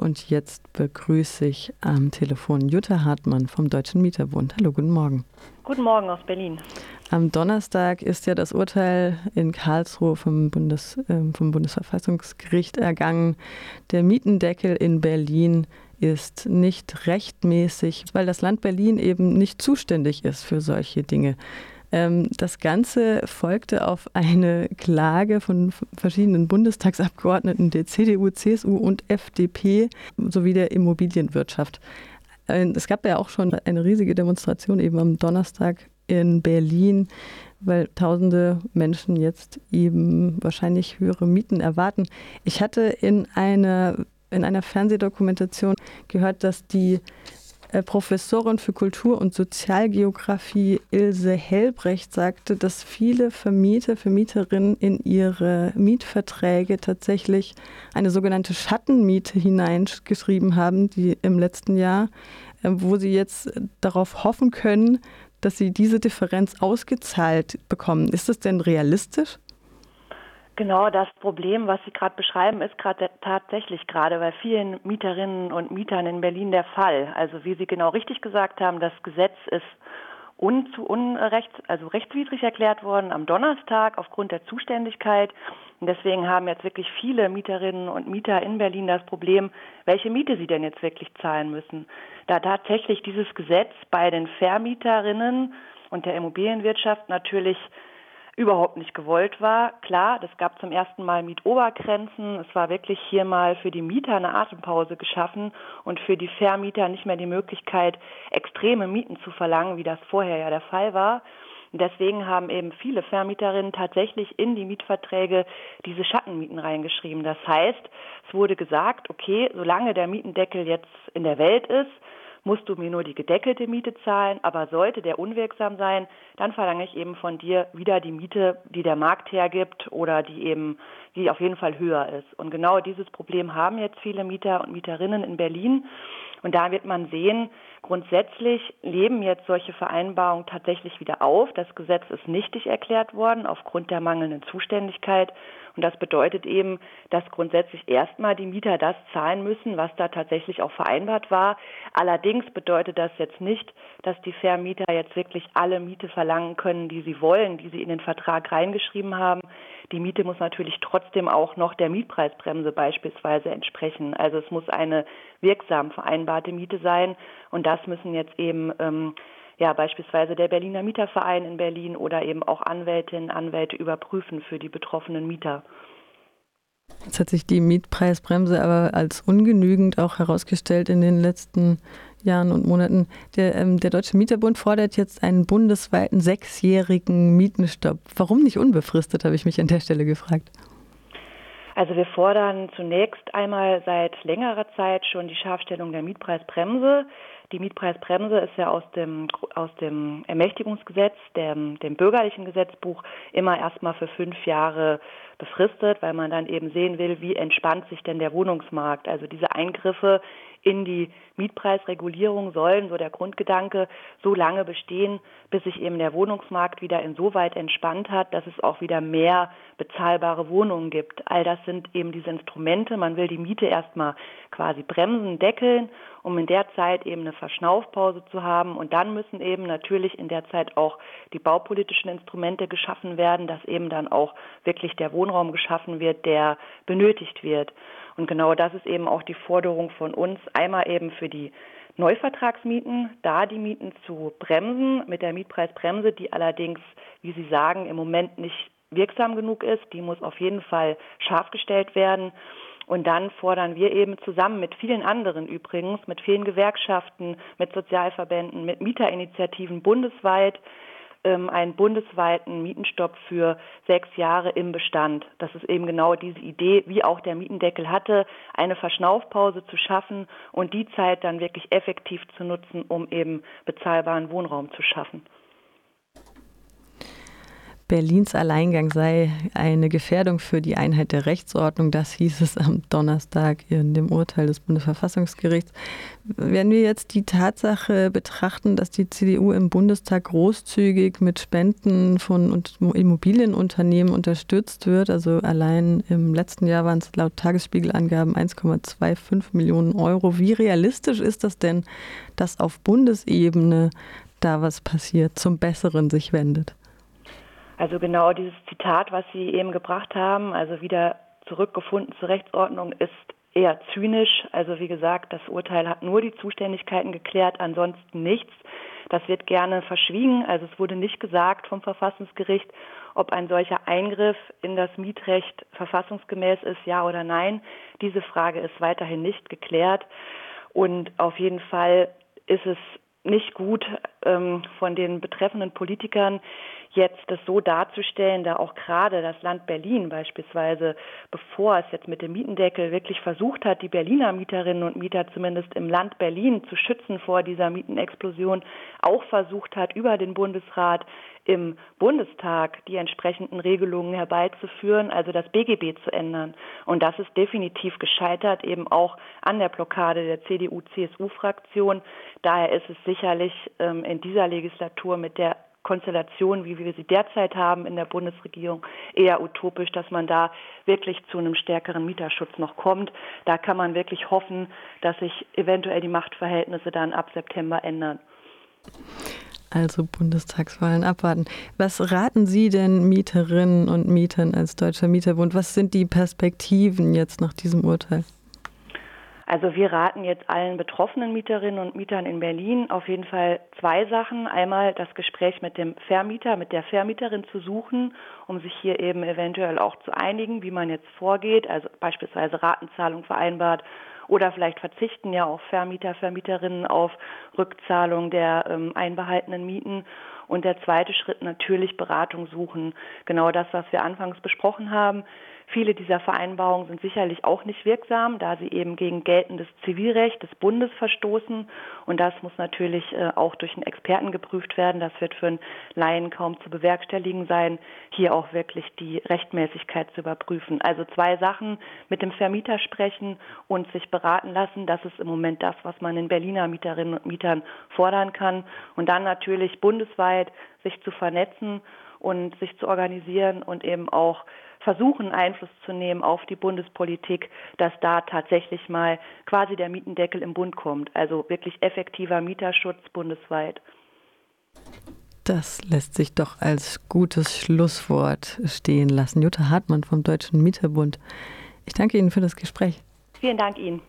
und jetzt begrüße ich am Telefon Jutta Hartmann vom Deutschen Mieterbund. Hallo, guten Morgen. Guten Morgen aus Berlin. Am Donnerstag ist ja das Urteil in Karlsruhe vom, Bundes, äh, vom Bundesverfassungsgericht ergangen. Der Mietendeckel in Berlin ist nicht rechtmäßig, weil das Land Berlin eben nicht zuständig ist für solche Dinge. Ähm, das Ganze folgte auf eine Klage von verschiedenen Bundestagsabgeordneten der CDU, CSU und FDP sowie der Immobilienwirtschaft. Äh, es gab ja auch schon eine riesige Demonstration eben am Donnerstag in Berlin, weil tausende Menschen jetzt eben wahrscheinlich höhere Mieten erwarten. Ich hatte in einer, in einer Fernsehdokumentation gehört, dass die Professorin für Kultur- und Sozialgeografie Ilse Helbrecht sagte, dass viele Vermieter, Vermieterinnen in ihre Mietverträge tatsächlich eine sogenannte Schattenmiete hineingeschrieben haben, die im letzten Jahr, äh, wo sie jetzt darauf hoffen können, dass sie diese Differenz ausgezahlt bekommen. Ist das denn realistisch? Genau, das Problem, was Sie gerade beschreiben, ist gerade tatsächlich gerade bei vielen Mieterinnen und Mietern in Berlin der Fall. Also wie Sie genau richtig gesagt haben, das Gesetz ist unzu unrecht, also rechtswidrig erklärt worden am Donnerstag aufgrund der Zuständigkeit. Und deswegen haben jetzt wirklich viele Mieterinnen und Mieter in Berlin das Problem, welche Miete sie denn jetzt wirklich zahlen müssen. Da tatsächlich dieses Gesetz bei den Vermieterinnen und der Immobilienwirtschaft natürlich überhaupt nicht gewollt war. Klar, das gab zum ersten Mal Mietobergrenzen. Es war wirklich hier mal für die Mieter eine Atempause geschaffen und für die Vermieter nicht mehr die Möglichkeit, extreme Mieten zu verlangen, wie das vorher ja der Fall war. Und deswegen haben eben viele Vermieterinnen tatsächlich in die Mietverträge diese Schattenmieten reingeschrieben. Das heißt, es wurde gesagt, okay, solange der Mietendeckel jetzt in der Welt ist, musst du mir nur die gedeckelte Miete zahlen, aber sollte der unwirksam sein, dann verlange ich eben von dir wieder die Miete, die der Markt hergibt oder die eben, die auf jeden Fall höher ist. Und genau dieses Problem haben jetzt viele Mieter und Mieterinnen in Berlin. Und da wird man sehen, grundsätzlich leben jetzt solche Vereinbarungen tatsächlich wieder auf. Das Gesetz ist nichtig erklärt worden aufgrund der mangelnden Zuständigkeit. Und das bedeutet eben, dass grundsätzlich erstmal die Mieter das zahlen müssen, was da tatsächlich auch vereinbart war. Allerdings bedeutet das jetzt nicht, dass die Vermieter jetzt wirklich alle Miete verlangen können, die sie wollen, die sie in den Vertrag reingeschrieben haben. Die Miete muss natürlich trotzdem auch noch der Mietpreisbremse beispielsweise entsprechen. Also es muss eine wirksam vereinbarte Miete sein. Und das müssen jetzt eben ähm, ja beispielsweise der Berliner Mieterverein in Berlin oder eben auch Anwältinnen, Anwälte überprüfen für die betroffenen Mieter. Jetzt hat sich die Mietpreisbremse aber als ungenügend auch herausgestellt in den letzten Jahren und Monaten. Der, ähm, der Deutsche Mieterbund fordert jetzt einen bundesweiten sechsjährigen Mietenstopp. Warum nicht unbefristet, habe ich mich an der Stelle gefragt. Also wir fordern zunächst einmal seit längerer Zeit schon die Scharfstellung der Mietpreisbremse. Die Mietpreisbremse ist ja aus dem, aus dem Ermächtigungsgesetz, dem, dem bürgerlichen Gesetzbuch, immer erstmal für fünf Jahre befristet, weil man dann eben sehen will, wie entspannt sich denn der Wohnungsmarkt. Also diese Eingriffe in die Mietpreisregulierung sollen, so der Grundgedanke, so lange bestehen, bis sich eben der Wohnungsmarkt wieder insoweit entspannt hat, dass es auch wieder mehr bezahlbare Wohnungen gibt. All das sind eben diese Instrumente. Man will die Miete erstmal quasi bremsen, deckeln, um in der Zeit eben eine Verschnaufpause zu haben. Und dann müssen eben natürlich in der Zeit auch die baupolitischen Instrumente geschaffen werden, dass eben dann auch wirklich der Wohnraum geschaffen wird, der benötigt wird. Und genau das ist eben auch die Forderung von uns, einmal eben für die Neuvertragsmieten, da die Mieten zu bremsen mit der Mietpreisbremse, die allerdings, wie Sie sagen, im Moment nicht wirksam genug ist. Die muss auf jeden Fall scharf gestellt werden. Und dann fordern wir eben zusammen mit vielen anderen übrigens, mit vielen Gewerkschaften, mit Sozialverbänden, mit Mieterinitiativen bundesweit ähm, einen bundesweiten Mietenstopp für sechs Jahre im Bestand. Das ist eben genau diese Idee, wie auch der Mietendeckel hatte, eine Verschnaufpause zu schaffen und die Zeit dann wirklich effektiv zu nutzen, um eben bezahlbaren Wohnraum zu schaffen. Berlins Alleingang sei eine Gefährdung für die Einheit der Rechtsordnung. Das hieß es am Donnerstag in dem Urteil des Bundesverfassungsgerichts. Wenn wir jetzt die Tatsache betrachten, dass die CDU im Bundestag großzügig mit Spenden von Immobilienunternehmen unterstützt wird, also allein im letzten Jahr waren es laut Tagesspiegelangaben 1,25 Millionen Euro. Wie realistisch ist das denn, dass auf Bundesebene da was passiert, zum Besseren sich wendet? Also genau dieses Zitat, was Sie eben gebracht haben, also wieder zurückgefunden zur Rechtsordnung, ist eher zynisch. Also wie gesagt, das Urteil hat nur die Zuständigkeiten geklärt, ansonsten nichts. Das wird gerne verschwiegen. Also es wurde nicht gesagt vom Verfassungsgericht, ob ein solcher Eingriff in das Mietrecht verfassungsgemäß ist, ja oder nein. Diese Frage ist weiterhin nicht geklärt. Und auf jeden Fall ist es nicht gut ähm, von den betreffenden Politikern jetzt das so darzustellen, da auch gerade das Land Berlin beispielsweise, bevor es jetzt mit dem Mietendeckel wirklich versucht hat, die Berliner Mieterinnen und Mieter zumindest im Land Berlin zu schützen vor dieser Mietenexplosion, auch versucht hat, über den Bundesrat im Bundestag die entsprechenden Regelungen herbeizuführen, also das BGB zu ändern. Und das ist definitiv gescheitert, eben auch an der Blockade der CDU-CSU-Fraktion. Daher ist es sicherlich ähm, in dieser Legislatur mit der Konstellation, wie wir sie derzeit haben in der Bundesregierung, eher utopisch, dass man da wirklich zu einem stärkeren Mieterschutz noch kommt. Da kann man wirklich hoffen, dass sich eventuell die Machtverhältnisse dann ab September ändern. Also Bundestagswahlen abwarten. Was raten Sie denn Mieterinnen und Mietern als Deutscher Mieterbund? Was sind die Perspektiven jetzt nach diesem Urteil? Also wir raten jetzt allen betroffenen Mieterinnen und Mietern in Berlin auf jeden Fall zwei Sachen. Einmal das Gespräch mit dem Vermieter, mit der Vermieterin zu suchen, um sich hier eben eventuell auch zu einigen, wie man jetzt vorgeht, also beispielsweise Ratenzahlung vereinbart oder vielleicht verzichten ja auch Vermieter, Vermieterinnen auf Rückzahlung der ähm, einbehaltenen Mieten. Und der zweite Schritt natürlich Beratung suchen. Genau das, was wir anfangs besprochen haben. Viele dieser Vereinbarungen sind sicherlich auch nicht wirksam, da sie eben gegen geltendes Zivilrecht des Bundes verstoßen. Und das muss natürlich äh, auch durch einen Experten geprüft werden. Das wird für einen Laien kaum zu bewerkstelligen sein, hier auch wirklich die Rechtmäßigkeit zu überprüfen. Also zwei Sachen mit dem Vermieter sprechen und sich beraten lassen. Das ist im Moment das, was man den Berliner Mieterinnen und Mietern fordern kann. Und dann natürlich bundesweit sich zu vernetzen und sich zu organisieren und eben auch versuchen, Einfluss zu nehmen auf die Bundespolitik, dass da tatsächlich mal quasi der Mietendeckel im Bund kommt. Also wirklich effektiver Mieterschutz bundesweit. Das lässt sich doch als gutes Schlusswort stehen lassen. Jutta Hartmann vom Deutschen Mieterbund. Ich danke Ihnen für das Gespräch. Vielen Dank Ihnen.